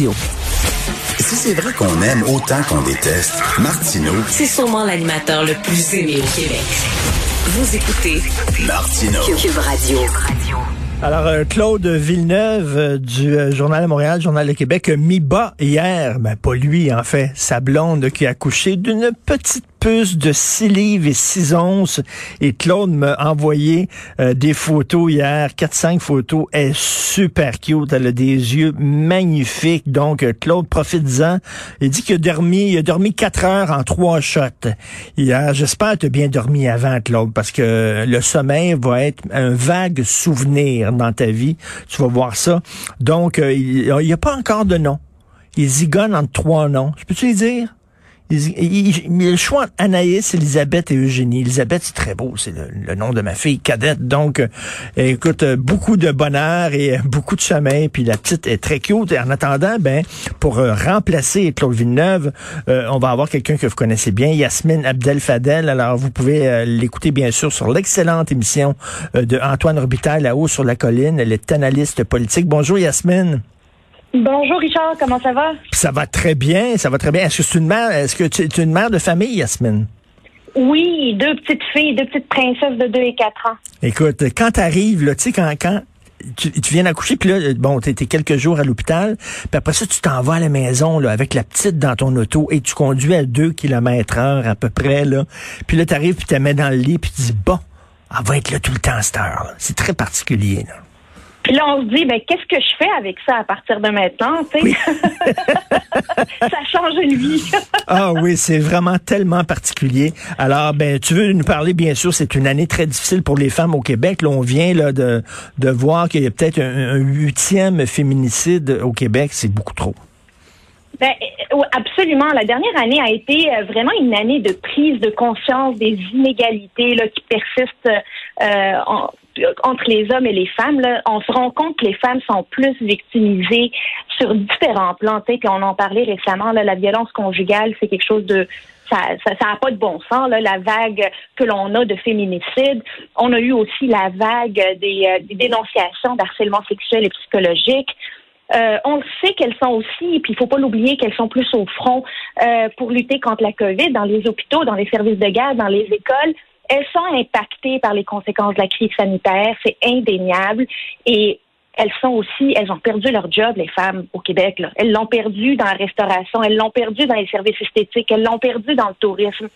Si c'est vrai qu'on aime autant qu'on déteste, Martineau, C'est sûrement l'animateur le plus aimé au Québec. Vous écoutez Martineau. Cube Radio. Alors, euh, Claude Villeneuve euh, du euh, Journal de Montréal, Journal de Québec, a mis bas hier, ben pas lui en fait, sa blonde qui a accouché d'une petite puce de 6 livres et 6 onces. Et Claude m'a envoyé euh, des photos hier, 4-5 photos. Elle est super cute, elle a des yeux magnifiques. Donc, euh, Claude, profite-en. Il dit qu'il a dormi, il a dormi 4 heures en 3 shots hier. J'espère que tu as bien dormi avant, Claude, parce que le sommeil va être un vague souvenir dans ta vie. Tu vas voir ça. Donc, euh, il n'y a pas encore de nom. Il zigonne entre trois noms. Je peux-tu les dire? Il, il- il- il a le choix entre Anaïs, Elisabeth et Eugénie. Elisabeth, c'est très beau, c'est le, nom de ma fille cadette. Donc, euh, écoute, euh, beaucoup de bonheur et euh, beaucoup de sommeil. Puis la petite est très cute. Et en attendant, ben, pour euh, remplacer Claude Villeneuve, on va avoir quelqu'un que vous connaissez bien, Yasmine Abdel Fadel. Alors, vous pouvez l'écouter, bien sûr, sur l'excellente émission de Antoine Robitaille, là-haut sur la colline. Elle est analyste politique. Bonjour, Yasmine. Bonjour Richard, comment ça va? Ça va très bien, ça va très bien. Est-ce que c'est une mère, est-ce que tu es une mère de famille, Yasmine? Oui, deux petites filles, deux petites princesses de 2 et 4 ans. Écoute, quand t'arrives, là, tu sais, quand, quand tu, tu viens d'accoucher, puis là, bon, t'es t'es quelques jours à l'hôpital, puis après ça, tu t'en vas à la maison, là, avec la petite dans ton auto, et tu conduis à 2 km heure à peu près, là. Puis là, t'arrives, puis tu la mets dans le lit, puis tu dis, bon, elle va être là tout le temps à cette heure. C'est très particulier, là. Puis là, on se dit, ben, qu'est-ce que je fais avec ça à partir de maintenant, sais? ça change une vie. Ah oui, c'est vraiment tellement particulier. Alors, ben, tu veux nous parler, bien sûr, c'est une année très difficile pour les femmes au Québec. Là, on vient là, de, de voir qu'il y a peut-être un, un huitième féminicide au Québec. C'est beaucoup trop. Ben, euh, oui, absolument. La dernière année a été euh, vraiment une année de prise de conscience des inégalités là, qui persistent euh, en- entre les hommes et les femmes. Là. On se rend compte que les femmes sont plus victimisées sur différents plans. Puis on en parlait récemment. Là, la violence conjugale, c'est quelque chose de ça ça, ça a pas de bon sens, là, la vague que l'on a de féminicide. On a eu aussi la vague des, euh, des dénonciations d'harcèlement sexuel et psychologique. Euh, on sait qu'elles sont aussi, puis il faut pas l'oublier, qu'elles sont plus au front euh, pour lutter contre la COVID dans les hôpitaux, dans les services de garde, dans les écoles. Elles sont impactées par les conséquences de la crise sanitaire, c'est indéniable. Et elles sont aussi, elles ont perdu leur job, les femmes au Québec. Elles l'ont perdu dans la restauration, elles l'ont perdu dans les services esthétiques, elles l'ont perdu dans le tourisme.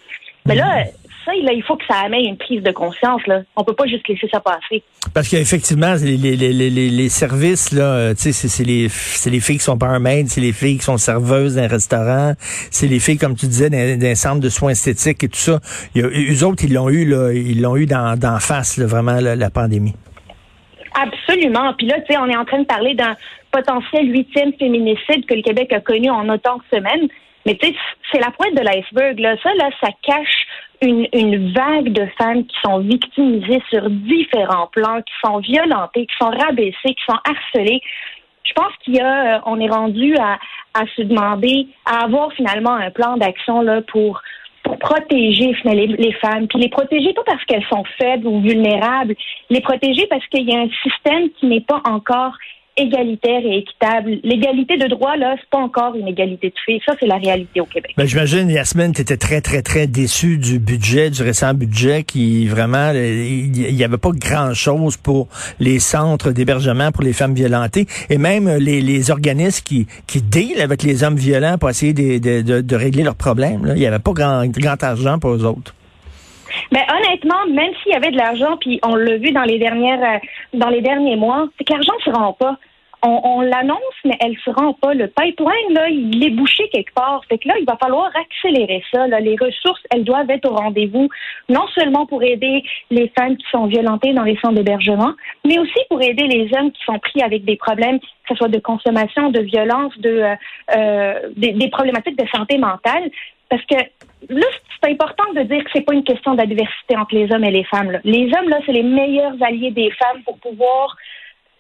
Mais là, ça, là, il faut que ça amène une prise de conscience. Là. On peut pas juste laisser ça passer. Parce qu'effectivement, les, les, les, les, les services, là, euh, c'est, c'est les, c'est les filles qui sont barmaids, c'est les filles qui sont serveuses d'un restaurant, c'est les filles, comme tu disais, d'un, centre de soins esthétiques et tout ça. Il eux autres, ils l'ont eu, là, ils l'ont eu dans, face, là, vraiment, là, la pandémie. Absolument. Puis là, tu sais, on est en train de parler d'un potentiel huitième féminicide que le Québec a connu en autant de semaines. Mais tu sais, c'est la pointe de l'iceberg. Là. Ça, là, ça cache une, une vague de femmes qui sont victimisées sur différents plans, qui sont violentées, qui sont rabaissées, qui sont harcelées. Je pense qu'il y a, euh, on est rendu à, à se demander, à avoir finalement un plan d'action là pour pour protéger les, les femmes, puis les protéger pas parce qu'elles sont faibles ou vulnérables, les protéger parce qu'il y a un système qui n'est pas encore égalitaire et équitable. L'égalité de droit, là, c'est pas encore une égalité de fait. Ça, c'est la réalité au Québec. Ben, j'imagine, Yasmine, tu étais très, très, très déçu du budget, du récent budget qui vraiment, euh, il n'y avait pas grand-chose pour les centres d'hébergement pour les femmes violentées et même euh, les, les organismes qui, qui deal avec les hommes violents pour essayer de, de, de, de régler leurs problèmes. là. Il n'y avait pas grand, grand argent pour eux autres. Mais honnêtement, même s'il y avait de l'argent, puis on l'a vu dans les dernières, euh, dans les derniers mois, c'est que l'argent ne se rend pas. On, on l'annonce, mais elle se rend pas. Le pipeline, là, il est bouché quelque part. Fait que là, il va falloir accélérer ça. Les ressources, elles doivent être au rendez-vous, non seulement pour aider les femmes qui sont violentées dans les centres d'hébergement, mais aussi pour aider les hommes qui sont pris avec des problèmes, que ce soit de consommation, de violence, de euh, euh, des, des problématiques de santé mentale. Parce que là, important de dire que c'est pas une question d'adversité entre les hommes et les femmes. Les hommes, là, c'est les meilleurs alliés des femmes pour pouvoir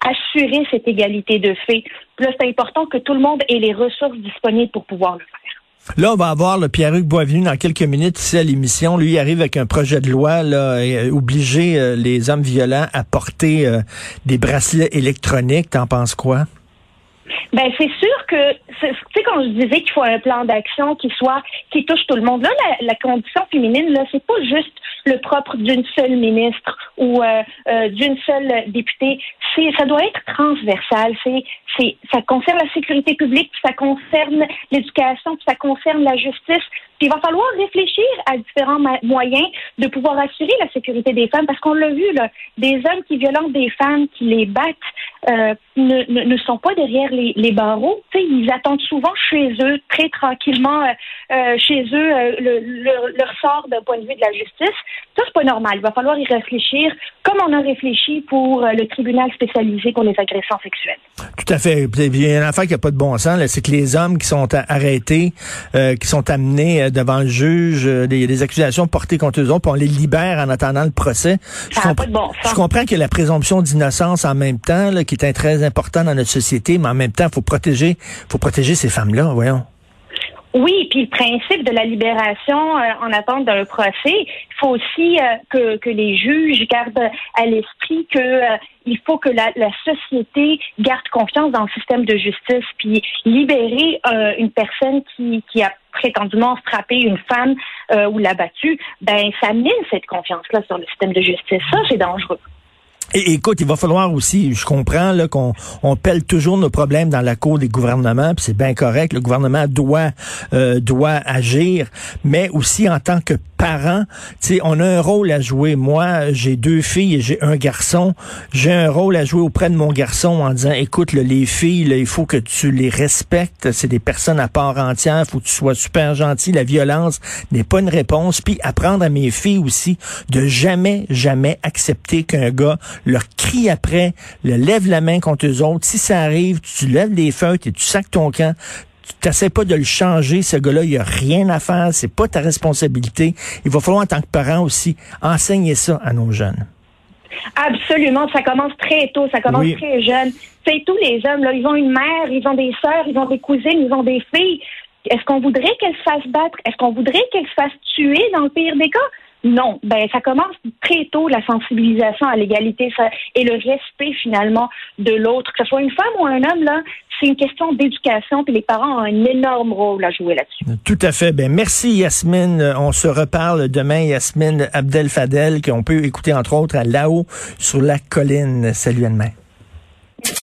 assurer cette égalité de fait. Là, c'est important que tout le monde ait les ressources disponibles pour pouvoir le faire. Là, on va avoir le Pierre-Hugues Boisvenu dans quelques minutes ici à l'émission. Lui, il arrive avec un projet de loi, là, euh, obliger euh, les hommes violents à porter euh, des bracelets électroniques. T'en penses quoi? Ben c'est sûr que tu sais quand je disais qu'il faut un plan d'action qui soit qui touche tout le monde là la, la condition féminine là c'est pas juste le propre d'une seule ministre ou euh, euh, d'une seule députée. C'est ça doit être transversal. C'est c'est ça concerne la sécurité publique ça concerne l'éducation ça concerne la justice. Puis il va falloir réfléchir à différents moyens de pouvoir assurer la sécurité des femmes parce qu'on l'a vu là des hommes qui violentent des femmes qui les battent euh, ne, ne, ne, sont pas derrière les, les barreaux. ils attendent souvent chez eux, très tranquillement, euh, euh chez eux, euh, le, leur sort d'un point de vue de la justice. Ça, c'est pas normal. Il va falloir y réfléchir, comme on a réfléchi pour le tribunal spécialisé pour les agressions sexuelles. Tout à fait. Il y a une affaire qui n'a pas de bon sens, c'est que les hommes qui sont arrêtés, qui sont amenés devant le juge, y a des accusations portées contre eux autres, puis on les libère en attendant le procès. Je, pas de bon sens. je comprends que la présomption d'innocence en même temps, là, qui est très important dans notre société, mais en même temps, faut protéger, faut protéger ces femmes-là, voyons. Oui, puis le principe de la libération euh, en attente d'un procès, il faut aussi euh, que, les juges gardent à l'esprit que euh, il faut que la, la, société garde confiance dans le système de justice, puis libérer une personne qui, qui a prétendument frappé une femme ou l'a battue, ben ça mine cette confiance-là sur le système de justice. Ça, c'est dangereux. Et, écoute, il va falloir aussi, je comprends là qu'on on pèle toujours nos problèmes dans la cour des gouvernements, c'est bien correct. Le gouvernement doit euh, doit agir, mais aussi en tant que parents, tu sais, on a un rôle à jouer. Moi, j'ai deux filles et j'ai un garçon. J'ai un rôle à jouer auprès de mon garçon en disant, écoute, les filles, il faut que tu les respectes. C'est des personnes à part entière. faut que tu sois super gentil. La violence n'est pas une réponse. Puis apprendre à mes filles aussi de jamais, jamais accepter qu'un gars leur crie après, le lève la main contre eux autres. Si ça arrive, tu lèves les feutres et tu sacs ton camp tu t'essaies pas de le changer, ce gars-là, il a rien à faire, c'est pas ta responsabilité. Il va falloir, en tant que parent aussi, enseigner ça à nos jeunes. Absolument, ça commence très tôt, ça commence très jeune. C'est tous les hommes, là, ils ont une mère, ils ont des sœurs, ils ont des cousines, ils ont des filles. Est-ce qu'on voudrait qu'elles se fassent battre? Est-ce qu'on voudrait qu'elles se fassent tuer dans le pire des cas? Non, ben ça commence très tôt la sensibilisation à l'égalité et le respect finalement de l'autre, que ce soit une femme ou un homme là, c'est une question d'éducation puis les parents ont un énorme rôle à jouer là-dessus. Tout à fait. Ben merci Yasmine, on se reparle demain Yasmine Abdel Fadel qu'on peut écouter entre autres à là-haut sur la colline. Salut demain.